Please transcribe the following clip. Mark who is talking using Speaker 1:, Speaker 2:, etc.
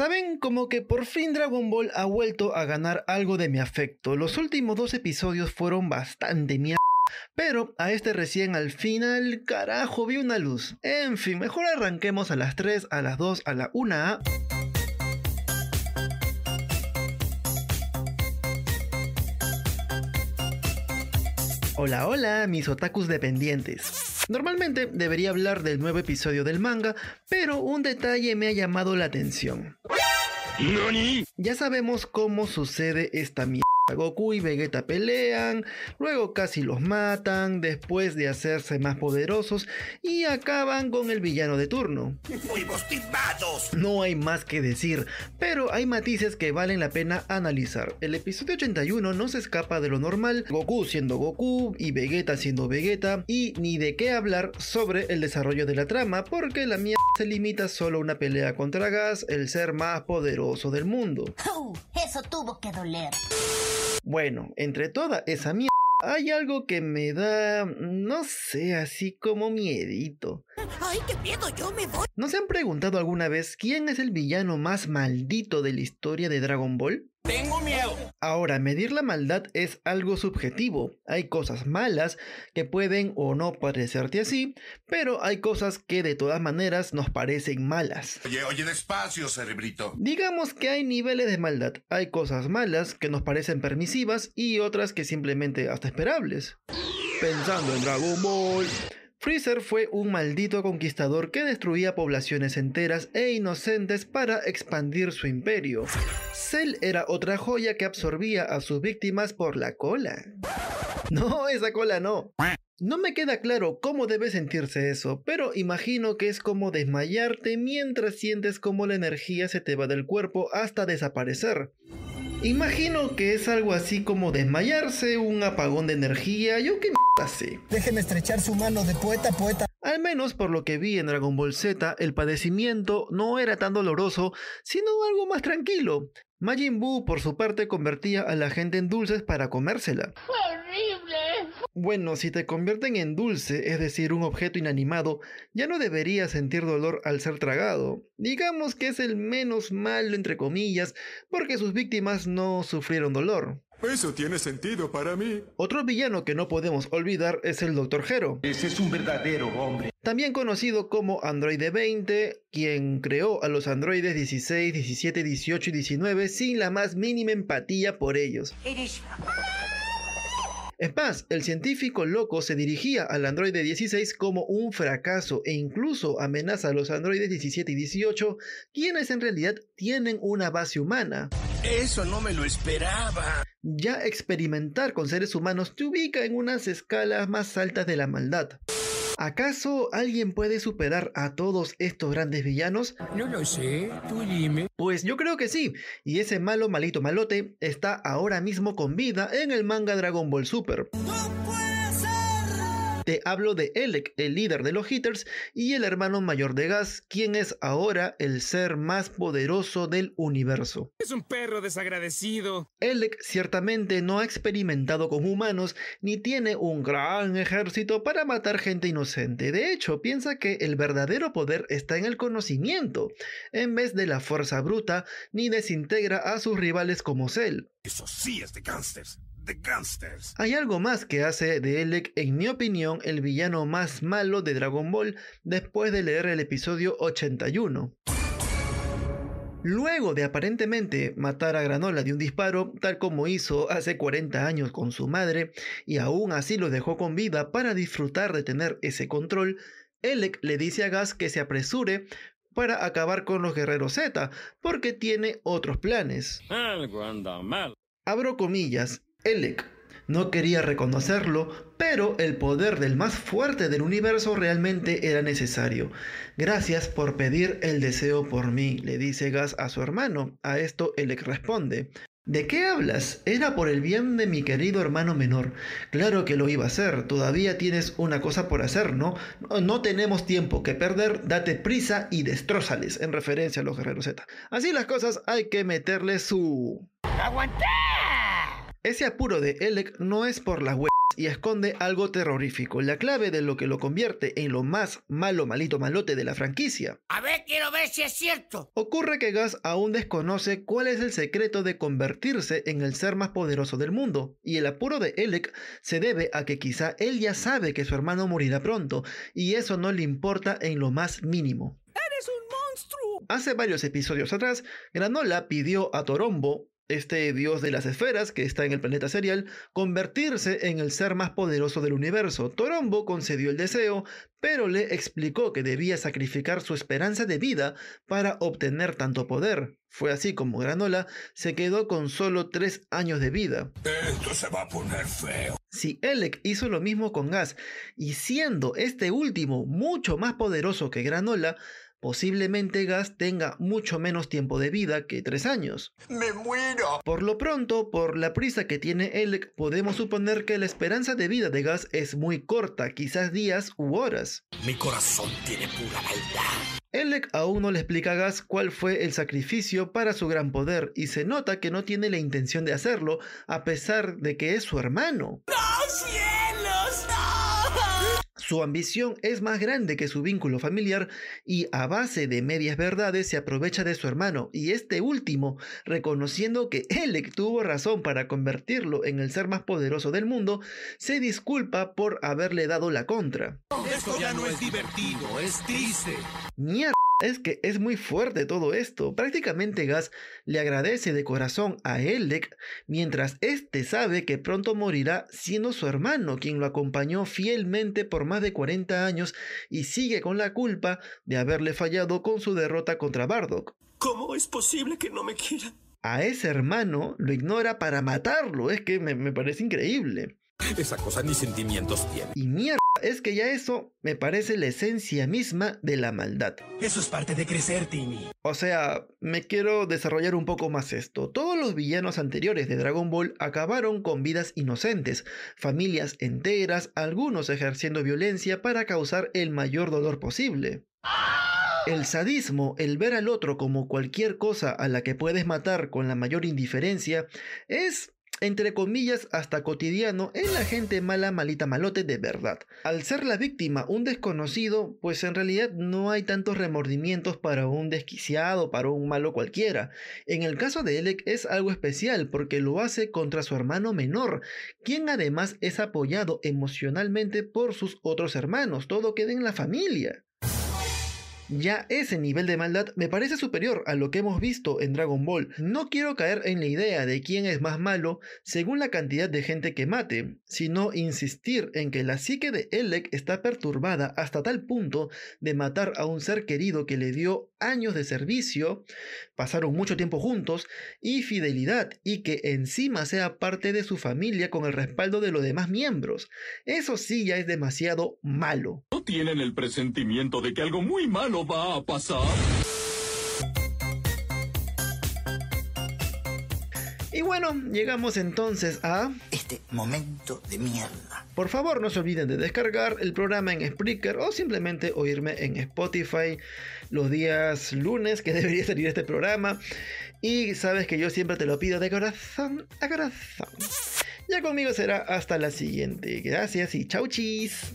Speaker 1: Saben, como que por fin Dragon Ball ha vuelto a ganar algo de mi afecto. Los últimos dos episodios fueron bastante mierda. Pero a este recién al final, carajo, vi una luz. En fin, mejor arranquemos a las 3, a las 2, a la 1 Hola, hola, mis otakus dependientes. Normalmente debería hablar del nuevo episodio del manga, pero un detalle me ha llamado la atención. Ya sabemos cómo sucede esta mierda. Goku y Vegeta pelean, luego casi los matan, después de hacerse más poderosos y acaban con el villano de turno. No hay más que decir, pero hay matices que valen la pena analizar. El episodio 81 no se escapa de lo normal, Goku siendo Goku y Vegeta siendo Vegeta, y ni de qué hablar sobre el desarrollo de la trama, porque la mierda se limita solo a una pelea contra Gas, el ser más poderoso del mundo.
Speaker 2: eso tuvo que doler.
Speaker 1: Bueno, entre toda esa mierda hay algo que me da, no sé, así como miedito.
Speaker 2: ¡Ay, qué miedo! Yo me voy.
Speaker 1: ¿No se han preguntado alguna vez quién es el villano más maldito de la historia de Dragon Ball?
Speaker 3: Tengo miedo.
Speaker 1: Ahora, medir la maldad es algo subjetivo. Hay cosas malas que pueden o no parecerte así, pero hay cosas que de todas maneras nos parecen malas.
Speaker 3: Oye, oye, despacio, cerebrito.
Speaker 1: Digamos que hay niveles de maldad. Hay cosas malas que nos parecen permisivas y otras que simplemente hasta esperables. Pensando en Dragon Ball, Freezer fue un maldito conquistador que destruía poblaciones enteras e inocentes para expandir su imperio. Cell era otra joya que absorbía a sus víctimas por la cola. No, esa cola no. No me queda claro cómo debe sentirse eso, pero imagino que es como desmayarte mientras sientes como la energía se te va del cuerpo hasta desaparecer. Imagino que es algo así como desmayarse, un apagón de energía, yo qué m sé.
Speaker 4: Déjeme estrechar su mano de poeta poeta.
Speaker 1: Al menos por lo que vi en Dragon Ball Z, el padecimiento no era tan doloroso, sino algo más tranquilo. Majin Buu, por su parte, convertía a la gente en dulces para comérsela. Bueno, si te convierten en dulce, es decir, un objeto inanimado, ya no deberías sentir dolor al ser tragado. Digamos que es el menos malo, entre comillas, porque sus víctimas no sufrieron dolor.
Speaker 5: Eso tiene sentido para mí.
Speaker 1: Otro villano que no podemos olvidar es el Dr. Hero.
Speaker 6: Ese es un verdadero hombre.
Speaker 1: También conocido como Androide 20, quien creó a los androides 16, 17, 18 y 19 sin la más mínima empatía por ellos. Es más, el científico loco se dirigía al androide 16 como un fracaso e incluso amenaza a los androides 17 y 18, quienes en realidad tienen una base humana.
Speaker 3: Eso no me lo esperaba.
Speaker 1: Ya experimentar con seres humanos te ubica en unas escalas más altas de la maldad. ¿Acaso alguien puede superar a todos estos grandes villanos?
Speaker 7: No lo sé, tú dime.
Speaker 1: Pues yo creo que sí, y ese malo malito malote está ahora mismo con vida en el manga Dragon Ball Super. Te hablo de Elec, el líder de los Hitters, y el hermano mayor de Gas, quien es ahora el ser más poderoso del universo.
Speaker 7: Es un perro desagradecido.
Speaker 1: Elec ciertamente no ha experimentado con humanos ni tiene un gran ejército para matar gente inocente. De hecho, piensa que el verdadero poder está en el conocimiento, en vez de la fuerza bruta, ni desintegra a sus rivales como Cell.
Speaker 3: Eso sí es de gangsters. Gangsters.
Speaker 1: Hay algo más que hace de Elec, en mi opinión, el villano más malo de Dragon Ball después de leer el episodio 81. Luego de aparentemente matar a Granola de un disparo, tal como hizo hace 40 años con su madre, y aún así lo dejó con vida para disfrutar de tener ese control, Elec le dice a Gas que se apresure para acabar con los guerreros Z, porque tiene otros planes.
Speaker 7: Algo anda mal.
Speaker 1: Abro comillas, Elec no quería reconocerlo, pero el poder del más fuerte del universo realmente era necesario. Gracias por pedir el deseo por mí, le dice Gas a su hermano. A esto Elec responde. ¿De qué hablas? Era por el bien de mi querido hermano menor. Claro que lo iba a hacer. Todavía tienes una cosa por hacer, ¿no? No, tenemos tiempo que perder. Date prisa y destrózales, en referencia a los guerreros Z. Así las cosas, hay que meterle su...
Speaker 7: ¡Aguanté!
Speaker 1: Ese apuro de Elec no es por las web y esconde algo terrorífico, la clave de lo que lo convierte en lo más malo, malito, malote de la franquicia.
Speaker 2: A ver, quiero ver si es cierto.
Speaker 1: Ocurre que Gas aún desconoce cuál es el secreto de convertirse en el ser más poderoso del mundo, y el apuro de Elec se debe a que quizá él ya sabe que su hermano morirá pronto, y eso no le importa en lo más mínimo.
Speaker 2: ¡Eres un monstruo!
Speaker 1: Hace varios episodios atrás, Granola pidió a Torombo, este dios de las esferas que está en el planeta serial, convertirse en el ser más poderoso del universo. Torombo concedió el deseo, pero le explicó que debía sacrificar su esperanza de vida para obtener tanto poder. Fue así como Granola se quedó con solo tres años de vida.
Speaker 3: Esto se va a poner feo.
Speaker 1: Si Elec hizo lo mismo con Gas, y siendo este último mucho más poderoso que Granola, posiblemente Gas tenga mucho menos tiempo de vida que tres años.
Speaker 3: ¡Me muero!
Speaker 1: Por lo pronto, por la prisa que tiene Elec, podemos suponer que la esperanza de vida de Gas es muy corta, quizás días u horas.
Speaker 3: Mi corazón tiene pura maldad.
Speaker 1: Elec aún no le explica a Gas cuál fue el sacrificio para su gran poder y se nota que no tiene la intención de hacerlo a pesar de que es su hermano. Su ambición es más grande que su vínculo familiar y a base de medias verdades se aprovecha de su hermano y este último, reconociendo que Elec tuvo razón para convertirlo en el ser más poderoso del mundo, se disculpa por haberle dado la contra.
Speaker 3: Esto ya no es divertido, es triste.
Speaker 1: Mierda, es que es muy fuerte todo esto. Prácticamente Gas le agradece de corazón a Elec, mientras este sabe que pronto morirá siendo su hermano quien lo acompañó fielmente por más de 40 años y sigue con la culpa de haberle fallado con su derrota contra Bardock.
Speaker 3: ¿Cómo es posible que no me quieran?
Speaker 1: A ese hermano lo ignora para matarlo, es que me, me parece increíble.
Speaker 3: Esa cosa ni sentimientos tiene.
Speaker 1: Y mierda, es que ya eso me parece la esencia misma de la maldad.
Speaker 4: Eso es parte de crecer, Timmy.
Speaker 1: O sea, me quiero desarrollar un poco más esto. Todos los villanos anteriores de Dragon Ball acabaron con vidas inocentes, familias enteras, algunos ejerciendo violencia para causar el mayor dolor posible. El sadismo, el ver al otro como cualquier cosa a la que puedes matar con la mayor indiferencia, es entre comillas, hasta cotidiano en la gente mala, malita, malote de verdad. Al ser la víctima un desconocido, pues en realidad no hay tantos remordimientos para un desquiciado, para un malo cualquiera. En el caso de Elec es algo especial porque lo hace contra su hermano menor, quien además es apoyado emocionalmente por sus otros hermanos. Todo queda en la familia. Ya ese nivel de maldad me parece superior a lo que hemos visto en Dragon Ball. No quiero caer en la idea de quién es más malo según la cantidad de gente que mate, sino insistir en que la psique de Elec está perturbada hasta tal punto de matar a un ser querido que le dio años de servicio, pasaron mucho tiempo juntos y fidelidad y que encima sea parte de su familia con el respaldo de los demás miembros. Eso sí ya es demasiado malo.
Speaker 5: ¿No tienen el presentimiento de que algo muy malo va a pasar?
Speaker 1: Y bueno, llegamos entonces a...
Speaker 6: Este momento de mierda.
Speaker 1: Por favor, no se olviden de descargar el programa en Spreaker o simplemente oírme en Spotify los días lunes que debería salir este programa. Y sabes que yo siempre te lo pido de corazón a corazón. Ya conmigo será hasta la siguiente. Gracias y chau chis.